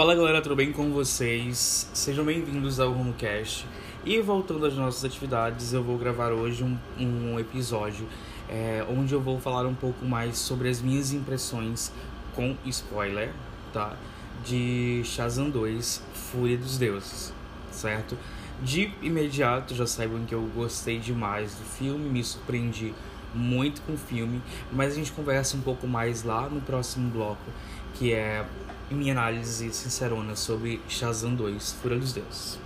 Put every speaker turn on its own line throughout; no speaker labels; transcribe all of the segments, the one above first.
Fala galera, tudo bem com vocês? Sejam bem-vindos ao HomeCast. E voltando às nossas atividades, eu vou gravar hoje um, um episódio é, onde eu vou falar um pouco mais sobre as minhas impressões com spoiler, tá? De Shazam 2, Fúria dos Deuses, certo? De imediato já saibam que eu gostei demais do filme, me surpreendi muito com o filme, mas a gente conversa um pouco mais lá no próximo bloco, que é minha análise sincerona sobre Shazam 2, Fúria dos Deuses.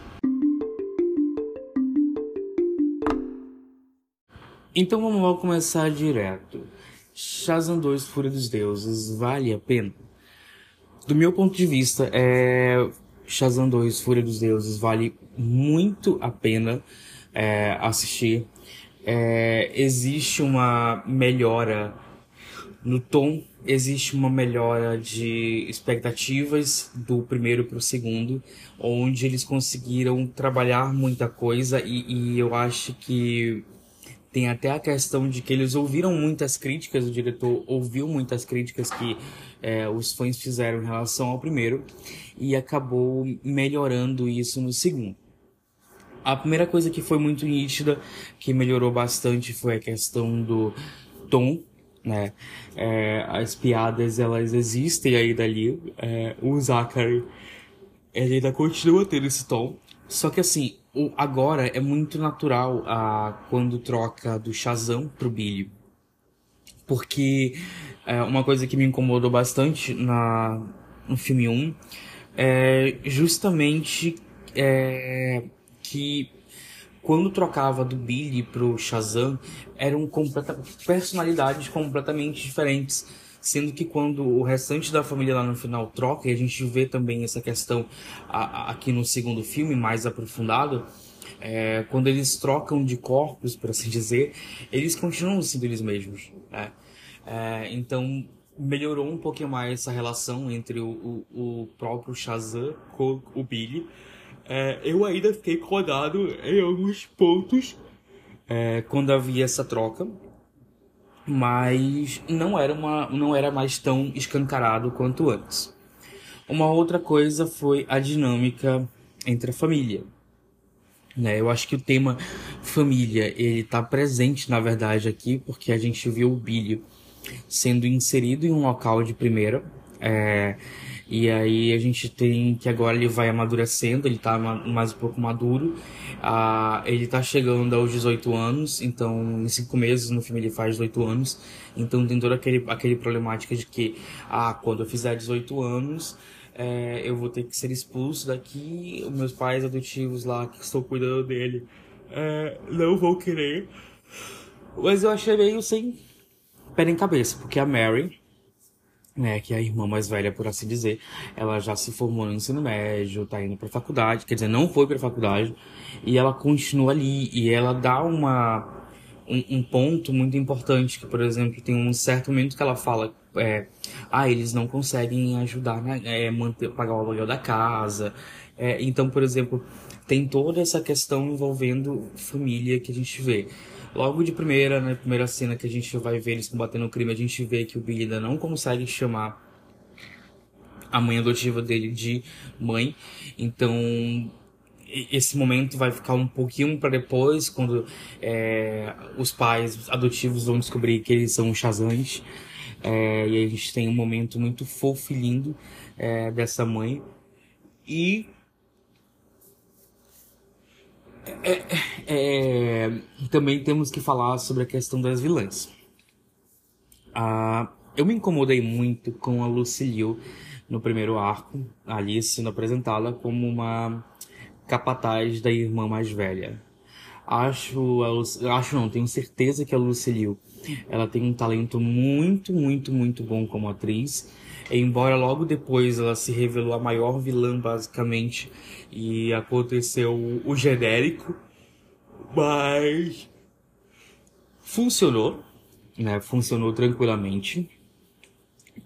Então vamos logo começar direto. Shazam 2, Fúria dos Deuses, vale a pena? Do meu ponto de vista, é... Shazam 2, Fúria dos Deuses, vale muito a pena é, assistir. É, existe uma melhora no tom existe uma melhora de expectativas do primeiro para o segundo, onde eles conseguiram trabalhar muita coisa e, e, eu acho que tem até a questão de que eles ouviram muitas críticas, o diretor ouviu muitas críticas que é, os fãs fizeram em relação ao primeiro e acabou melhorando isso no segundo. A primeira coisa que foi muito nítida, que melhorou bastante, foi a questão do tom né? É, as piadas elas existem aí dali. É, o Zachary ele ainda continua tendo esse tom. Só que assim, o, agora é muito natural a, quando troca do Shazam pro Billy. Porque é, uma coisa que me incomodou bastante na, no filme 1 é justamente é, que quando trocava do Billy pro Shazam, eram completa, personalidades completamente diferentes. Sendo que quando o restante da família lá no final troca, e a gente vê também essa questão a, a, aqui no segundo filme, mais aprofundado, é, quando eles trocam de corpos, por assim dizer, eles continuam sendo eles mesmos. Né? É, então melhorou um pouquinho mais essa relação entre o, o, o próprio Shazam com o Billy é, eu ainda fiquei rodado em alguns pontos é, quando havia essa troca, mas não era, uma, não era mais tão escancarado quanto antes. Uma outra coisa foi a dinâmica entre a família. Né? Eu acho que o tema família ele está presente na verdade aqui porque a gente viu o Billy sendo inserido em um local de primeira. É, e aí a gente tem que agora ele vai amadurecendo, ele tá mais um pouco maduro. Ah, ele tá chegando aos 18 anos, então em 5 meses no filme ele faz 18 anos. Então tem toda aquele, aquele problemática de que, ah, quando eu fizer 18 anos, é, eu vou ter que ser expulso daqui. Os meus pais adotivos lá, que estou cuidando dele, é, não vão querer. Mas eu achei meio sem pé em cabeça, porque a Mary né, que é a irmã mais velha, por assim dizer, ela já se formou no ensino médio, tá indo pra faculdade, quer dizer, não foi pra faculdade, e ela continua ali, e ela dá uma, um, um ponto muito importante, que, por exemplo, tem um certo momento que ela fala, é, ah, eles não conseguem ajudar, né, é, manter, pagar o aluguel da casa, é, então, por exemplo, tem toda essa questão envolvendo família que a gente vê. Logo de primeira, na primeira cena que a gente vai ver eles combatendo o crime, a gente vê que o Billy ainda não consegue chamar a mãe adotiva dele de mãe. Então, esse momento vai ficar um pouquinho para depois, quando é, os pais adotivos vão descobrir que eles são Shazams. É, e a gente tem um momento muito fofo e lindo é, dessa mãe. E é, é, também temos que falar sobre a questão das vilãs. Ah, eu me incomodei muito com a Lucille no primeiro arco, ali sendo apresentada como uma capataz da irmã mais velha. Acho, acho não, tenho certeza que a Lucille ela tem um talento muito, muito, muito bom como atriz. Embora logo depois ela se revelou a maior vilã, basicamente, e aconteceu o genérico, mas funcionou, né? Funcionou tranquilamente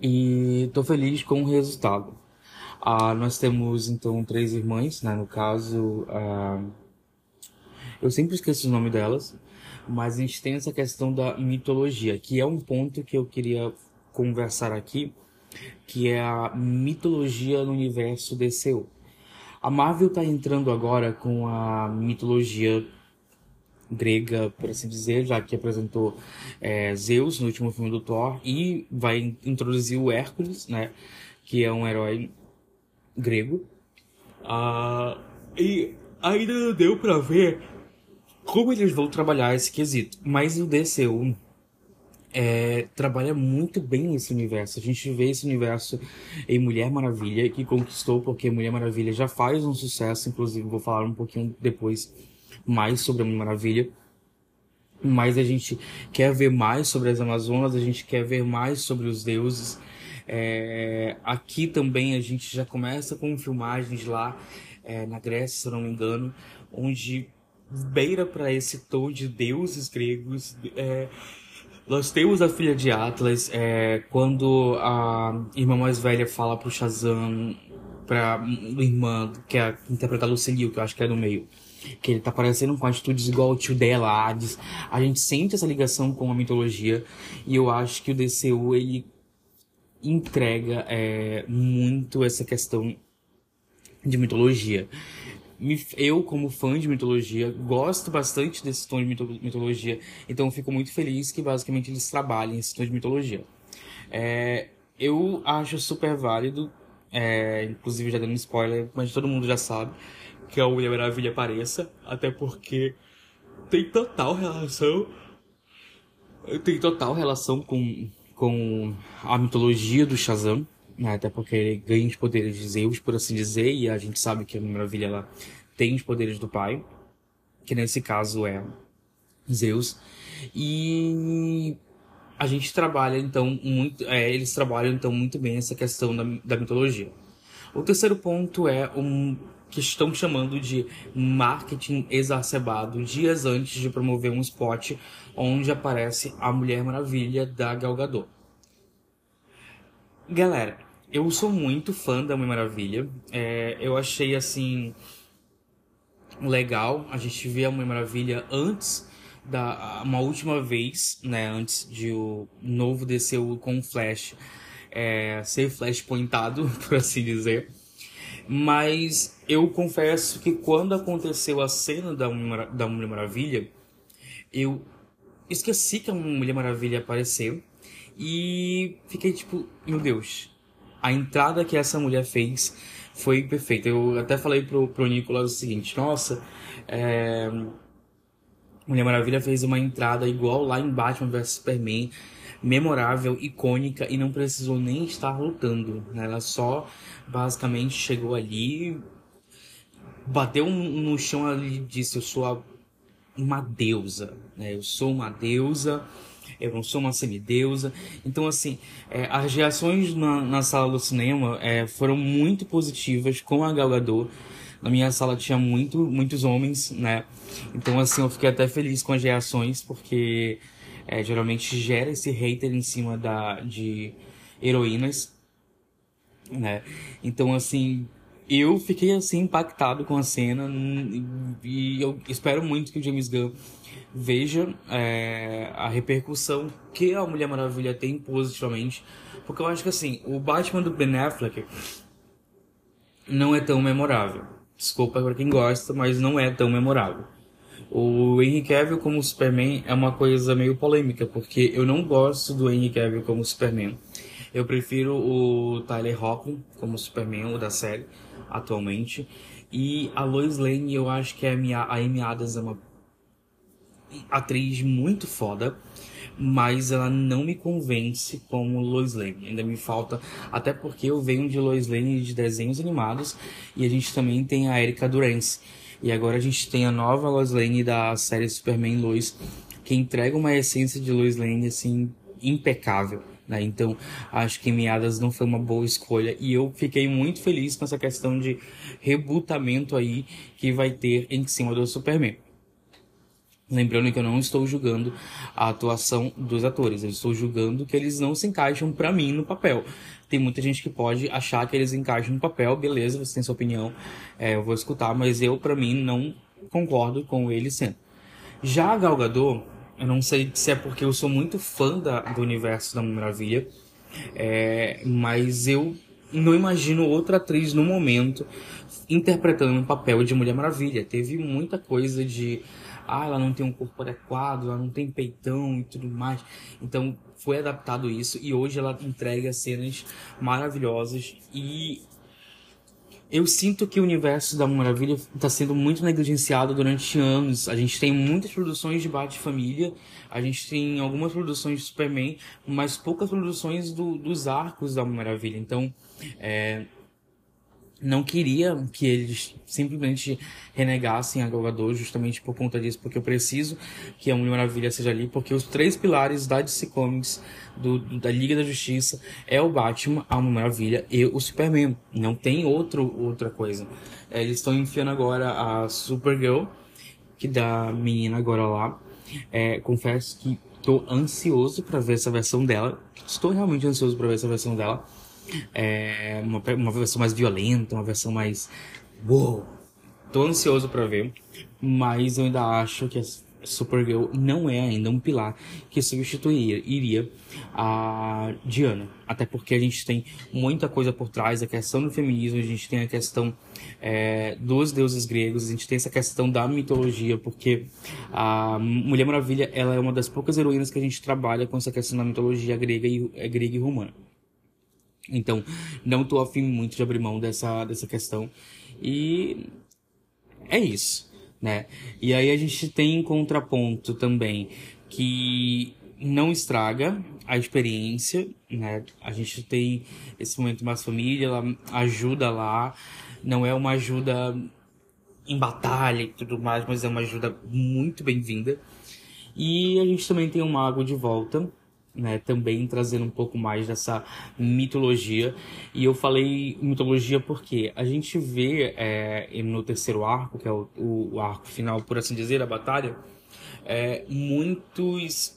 e tô feliz com o resultado. Ah, nós temos então três irmãs, né? No caso, ah, eu sempre esqueço o nome delas, mas a gente tem essa questão da mitologia, que é um ponto que eu queria conversar aqui que é a mitologia no universo DCU. A Marvel está entrando agora com a mitologia grega, por assim dizer, já que apresentou é, Zeus no último filme do Thor e vai introduzir o Hércules, né, que é um herói grego. Uh, e ainda não deu para ver como eles vão trabalhar esse quesito, mas o DCU é, trabalha muito bem esse universo. A gente vê esse universo em Mulher Maravilha, que conquistou porque Mulher Maravilha já faz um sucesso, inclusive vou falar um pouquinho depois mais sobre a Mulher Maravilha. Mas a gente quer ver mais sobre as Amazonas, a gente quer ver mais sobre os deuses. É, aqui também a gente já começa com filmagens lá é, na Grécia, se não me engano, onde beira para esse tom de deuses gregos. É, nós temos a filha de Atlas, é, quando a irmã mais velha fala pro Shazam, pra irmã, que é interpretada Liu, que eu acho que é no meio, que ele tá parecendo com atitudes igual ao tio dela, Hades. A gente sente essa ligação com a mitologia, e eu acho que o DCU, ele entrega é, muito essa questão de mitologia eu, como fã de mitologia, gosto bastante desse tom de mitologia, então fico muito feliz que basicamente eles trabalhem esse tom de mitologia. É, eu acho super válido, é, inclusive já dando spoiler, mas todo mundo já sabe, que a Mulher Maravilha apareça, até porque tem total relação. Tem total relação com, com a mitologia do Shazam? Até porque ele ganha os poderes de Zeus, por assim dizer, e a gente sabe que a Maravilha ela tem os poderes do pai, que nesse caso é Zeus, e a gente trabalha então muito, é, eles trabalham então muito bem essa questão da, da mitologia. O terceiro ponto é um que estão chamando de marketing exacerbado dias antes de promover um spot onde aparece a Mulher Maravilha da Gal Gadot. Galera, eu sou muito fã da Mulher Maravilha. É, eu achei assim legal a gente ver a Mulher Maravilha antes da uma última vez, né, antes de o novo DCU com o Flash é, ser Flash pointado, por assim dizer. Mas eu confesso que quando aconteceu a cena da Mulher, da Mulher Maravilha, eu esqueci que a Mulher Maravilha apareceu e fiquei tipo, meu Deus, a entrada que essa mulher fez foi perfeita. Eu até falei pro, pro Nicolas o seguinte: nossa, é... Mulher Maravilha fez uma entrada igual lá em Batman vs Superman, memorável, icônica e não precisou nem estar lutando. Né? Ela só basicamente chegou ali, bateu no chão e disse: Eu sou uma deusa, né? eu sou uma deusa eu não sou uma semideusa. Então, assim, é, as reações na, na, sala do cinema é, foram muito positivas com a Gal Gadot. Na minha sala tinha muito, muitos homens, né? Então, assim, eu fiquei até feliz com as reações, porque é, geralmente gera esse hater em cima da, de heroínas, né? Então, assim, eu fiquei, assim, impactado com a cena e eu espero muito que o James Gunn veja é, a repercussão que a Mulher Maravilha tem positivamente. Porque eu acho que assim, o Batman do Ben Affleck não é tão memorável. Desculpa para quem gosta, mas não é tão memorável. O Henry Cavill como Superman é uma coisa meio polêmica, porque eu não gosto do Henry Cavill como Superman. Eu prefiro o Tyler Hoechlin como Superman, o da série, atualmente. E a Lois Lane, eu acho que é a Amy Adams é uma atriz muito foda, mas ela não me convence como Lois Lane. Ainda me falta, até porque eu venho de Lois Lane de desenhos animados e a gente também tem a Erika Durance. E agora a gente tem a nova Lois Lane da série Superman Lois, que entrega uma essência de Lois Lane assim impecável. Né? Então, acho que Miadas não foi uma boa escolha e eu fiquei muito feliz com essa questão de rebutamento aí que vai ter em cima do Superman. Lembrando que eu não estou julgando a atuação dos atores, eu estou julgando que eles não se encaixam para mim no papel. Tem muita gente que pode achar que eles encaixam no papel, beleza, você tem sua opinião, é, eu vou escutar, mas eu, para mim, não concordo com eles sendo. Já a Gal Gadot, eu não sei se é porque eu sou muito fã da, do universo da Maravilha, É, mas eu não imagino outra atriz no momento interpretando um papel de Mulher Maravilha. Teve muita coisa de ah, ela não tem um corpo adequado, ela não tem peitão e tudo mais. Então foi adaptado isso e hoje ela entrega cenas maravilhosas e eu sinto que o universo da Maravilha está sendo muito negligenciado durante anos. A gente tem muitas produções de Bat-Família, a gente tem algumas produções de Superman, mas poucas produções do, dos arcos da Maravilha. Então, é, não queria que eles simplesmente renegassem a Gal justamente por conta disso, porque eu preciso que a Mulher Maravilha seja ali, porque os três pilares da DC Comics, do, da Liga da Justiça, é o Batman, a Mulher Maravilha e o Superman. Não tem outro, outra coisa. É, eles estão enfiando agora a Supergirl, que da menina agora lá. É, confesso que estou ansioso para ver essa versão dela. Estou realmente ansioso para ver essa versão dela é, uma, uma versão mais violenta, uma versão mais. Uou! Tô ansioso para ver, mas eu ainda acho que a Supergirl não é ainda um pilar que substituiria a Diana. Até porque a gente tem muita coisa por trás, a questão do feminismo, a gente tem a questão é, dos deuses gregos, a gente tem essa questão da mitologia, porque a Mulher Maravilha ela é uma das poucas heroínas que a gente trabalha com essa questão da mitologia grega e, é, grega e romana. Então, não estou afim muito de abrir mão dessa, dessa questão. E é isso, né? E aí a gente tem em contraponto também que não estraga a experiência, né? A gente tem esse momento mais família, ela ajuda lá, não é uma ajuda em batalha e tudo mais, mas é uma ajuda muito bem-vinda. E a gente também tem o mago de volta, né, também trazendo um pouco mais dessa mitologia. E eu falei mitologia porque a gente vê é, no terceiro arco, que é o, o, arco final, por assim dizer, da batalha, é, muitos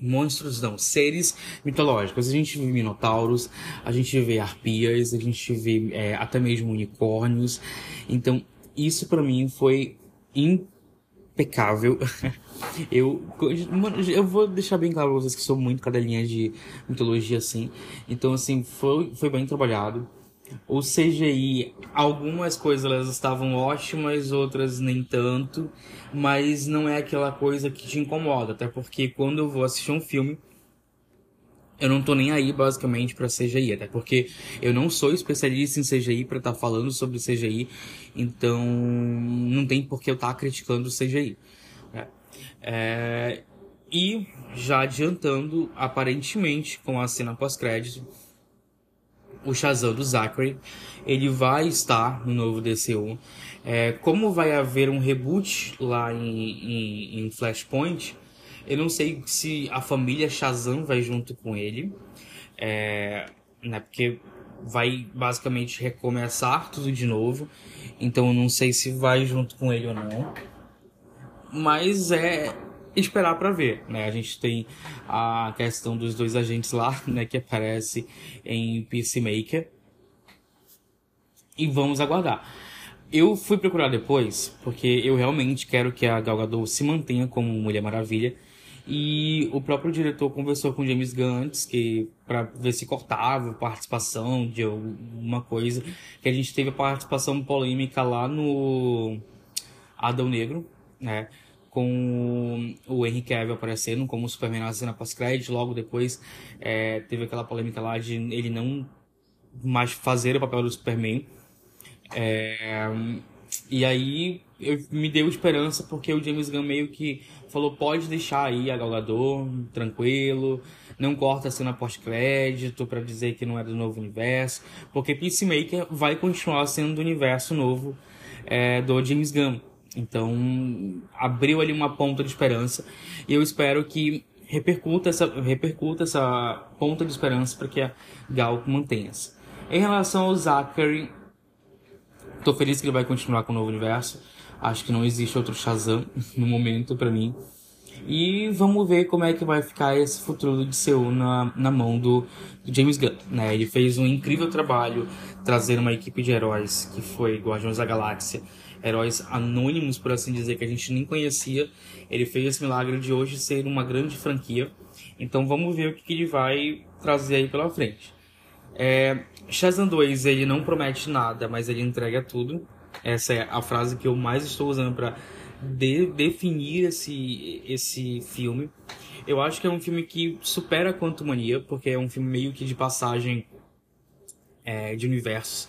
monstros não, seres mitológicos. A gente vê minotauros, a gente vê arpias, a gente vê é, até mesmo unicórnios. Então, isso para mim foi impecável. Eu, eu vou deixar bem claro pra vocês que sou muito cadelinha de mitologia, assim. Então, assim, foi, foi bem trabalhado. O CGI, algumas coisas elas estavam ótimas, outras nem tanto. Mas não é aquela coisa que te incomoda. Até porque quando eu vou assistir um filme, eu não tô nem aí basicamente para CGI, até porque eu não sou especialista em CGI para estar tá falando sobre CGI, então não tem por que eu estar tá criticando o CGI. É, e já adiantando, aparentemente, com a cena pós-crédito, o Shazam do Zachary, ele vai estar no novo DCU. É, como vai haver um reboot lá em, em, em, Flashpoint, eu não sei se a família Shazam vai junto com ele, é, né, porque vai basicamente recomeçar tudo de novo, então eu não sei se vai junto com ele ou não mas é esperar para ver, né? A gente tem a questão dos dois agentes lá, né, que aparece em Peacemaker. E vamos aguardar. Eu fui procurar depois, porque eu realmente quero que a Gal Gadot se mantenha como Mulher Maravilha. E o próprio diretor conversou com James Gunn antes, que para ver se cortava participação de alguma coisa, que a gente teve a participação polêmica lá no Adão Negro, né? Com o Henry Cavill aparecendo como Superman na cena pós-crédito, logo depois é, teve aquela polêmica lá de ele não mais fazer o papel do Superman. É, e aí eu, me deu esperança porque o James Gunn meio que falou pode deixar aí a Galgador tranquilo, não corta a cena pós-crédito para dizer que não é do novo universo, porque Peacemaker vai continuar sendo do universo novo é, do James Gunn. Então, abriu ali uma ponta de esperança. E eu espero que repercuta essa, repercuta essa ponta de esperança para que a Gal mantenha-se. Em relação ao Zachary, tô feliz que ele vai continuar com o novo universo. Acho que não existe outro Shazam no momento para mim. E vamos ver como é que vai ficar esse futuro de Seul na, na mão do, do, James Gunn. Né? Ele fez um incrível trabalho trazendo uma equipe de heróis que foi Guardiões da Galáxia heróis anônimos, por assim dizer, que a gente nem conhecia. Ele fez esse milagre de hoje ser uma grande franquia. Então vamos ver o que ele vai trazer aí pela frente. É, Shazam 2 ele não promete nada, mas ele entrega tudo. Essa é a frase que eu mais estou usando para de, definir esse, esse filme. Eu acho que é um filme que supera Quanto Mania, porque é um filme meio que de passagem é, de universos.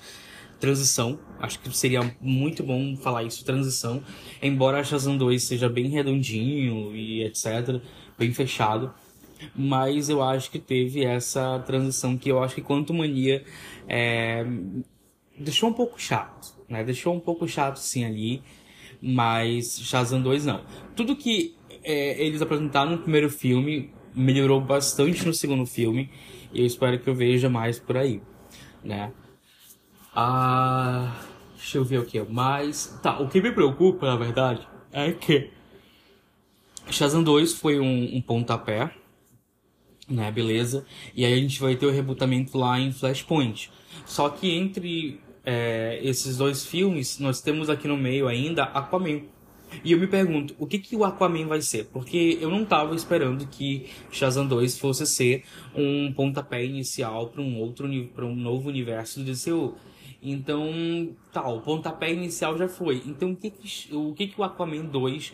Transição, acho que seria muito bom falar isso, transição. Embora a Shazam 2 seja bem redondinho e etc., bem fechado mas eu acho que teve essa transição que eu acho que Quanto Mania é, deixou um pouco chato, né? Deixou um pouco chato sim ali, mas Shazam 2 não. Tudo que é, eles apresentaram no primeiro filme melhorou bastante no segundo filme e eu espero que eu veja mais por aí, né? Ah, deixa eu ver o que mais. Tá, o que me preocupa, na verdade, é que Shazam 2 foi um, um pontapé né, beleza? E aí a gente vai ter o rebutamento lá em Flashpoint. Só que entre é, esses dois filmes, nós temos aqui no meio ainda Aquaman. E eu me pergunto, o que, que o Aquaman vai ser? Porque eu não estava esperando que Shazam 2 fosse ser um pontapé inicial para um outro para um novo universo do DCU. Então, tá, o pontapé inicial já foi. Então, o que, que o, que, que o Aquaman 2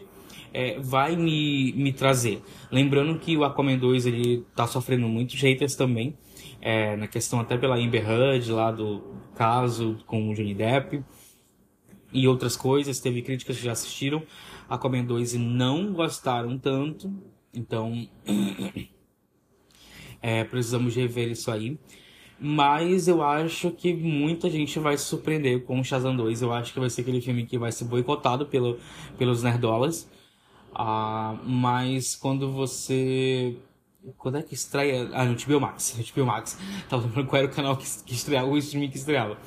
é, vai me, me trazer. Lembrando que o Aquaman 2 ele tá sofrendo muitos haters também, é, na questão até pela Amber Heard lá do caso com o Johnny Depp e outras coisas. Teve críticas que já assistiram Aquaman 2 e não gostaram tanto, então é, precisamos rever isso aí. Mas eu acho que muita gente vai se surpreender com o Shazam 2. Eu acho que vai ser aquele filme que vai ser boicotado pelo, pelos nerdolas. Ah, mas quando você. Quando é que estreia? Ah, no HBO Max. HBO Max. Tava lembrando qual era o canal que, que estreava, o streaming que estreava.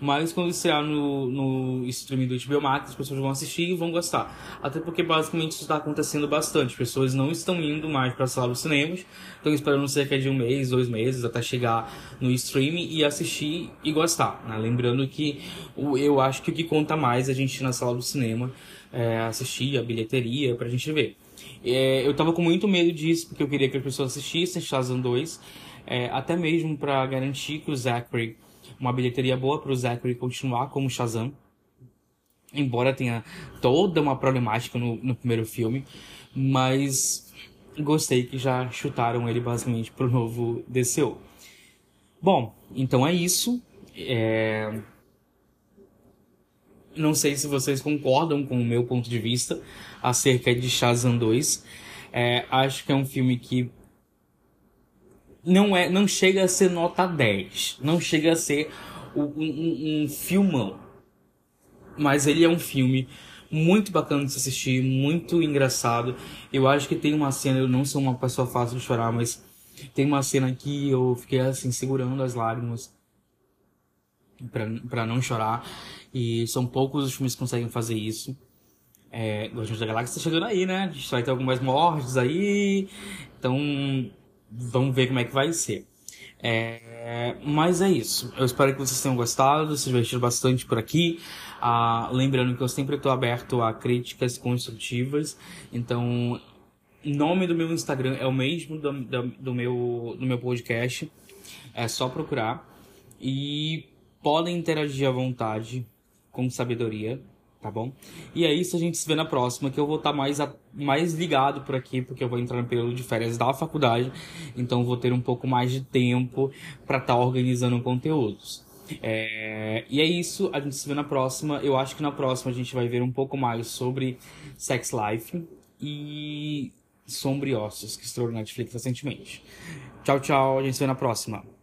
Mas quando estrear no, no streaming do HBO Max, as pessoas vão assistir e vão gostar. Até porque basicamente isso está acontecendo bastante. As pessoas não estão indo mais para a sala dos cinemas, estão esperando cerca de um mês, dois meses, até chegar no streaming e assistir e gostar. Né? Lembrando que eu acho que o que conta mais é a gente ir na sala do cinema é, assistir a bilheteria pra gente ver. É, eu tava com muito medo disso, porque eu queria que as pessoas assistissem Shazam 2, é, até mesmo para garantir que o Zachary, uma bilheteria boa para o Zachary continuar como Shazam. Embora tenha toda uma problemática no, no primeiro filme, mas gostei que já chutaram ele basicamente pro novo DCU. Bom, então é isso. É... Não sei se vocês concordam com o meu ponto de vista acerca de Shazam 2. É, acho que é um filme que não é, não chega a ser nota 10, não chega a ser um, um, um filmão, mas ele é um filme muito bacana de se assistir, muito engraçado. Eu acho que tem uma cena, eu não sou uma pessoa fácil de chorar, mas tem uma cena que eu fiquei assim segurando as lágrimas para não chorar. E são poucos os filmes que conseguem fazer isso. É, Guardiões da Galáxia tá chegando aí, né? A gente vai ter algumas mortes aí. Então, vamos ver como é que vai ser. É, mas é isso. Eu espero que vocês tenham gostado, se divertiram bastante por aqui. Ah, lembrando que eu sempre estou aberto a críticas construtivas. Então, nome do meu Instagram é o mesmo do, do, do meu, do meu podcast. É só procurar. E podem interagir à vontade com sabedoria, tá bom? E é isso, a gente se vê na próxima, que eu vou estar tá mais, mais ligado por aqui, porque eu vou entrar no período de férias da faculdade, então vou ter um pouco mais de tempo para estar tá organizando conteúdos. É, e é isso, a gente se vê na próxima. Eu acho que na próxima a gente vai ver um pouco mais sobre Sex Life e Sombriossos, que estourou na Netflix recentemente. Tchau, tchau, a gente se vê na próxima.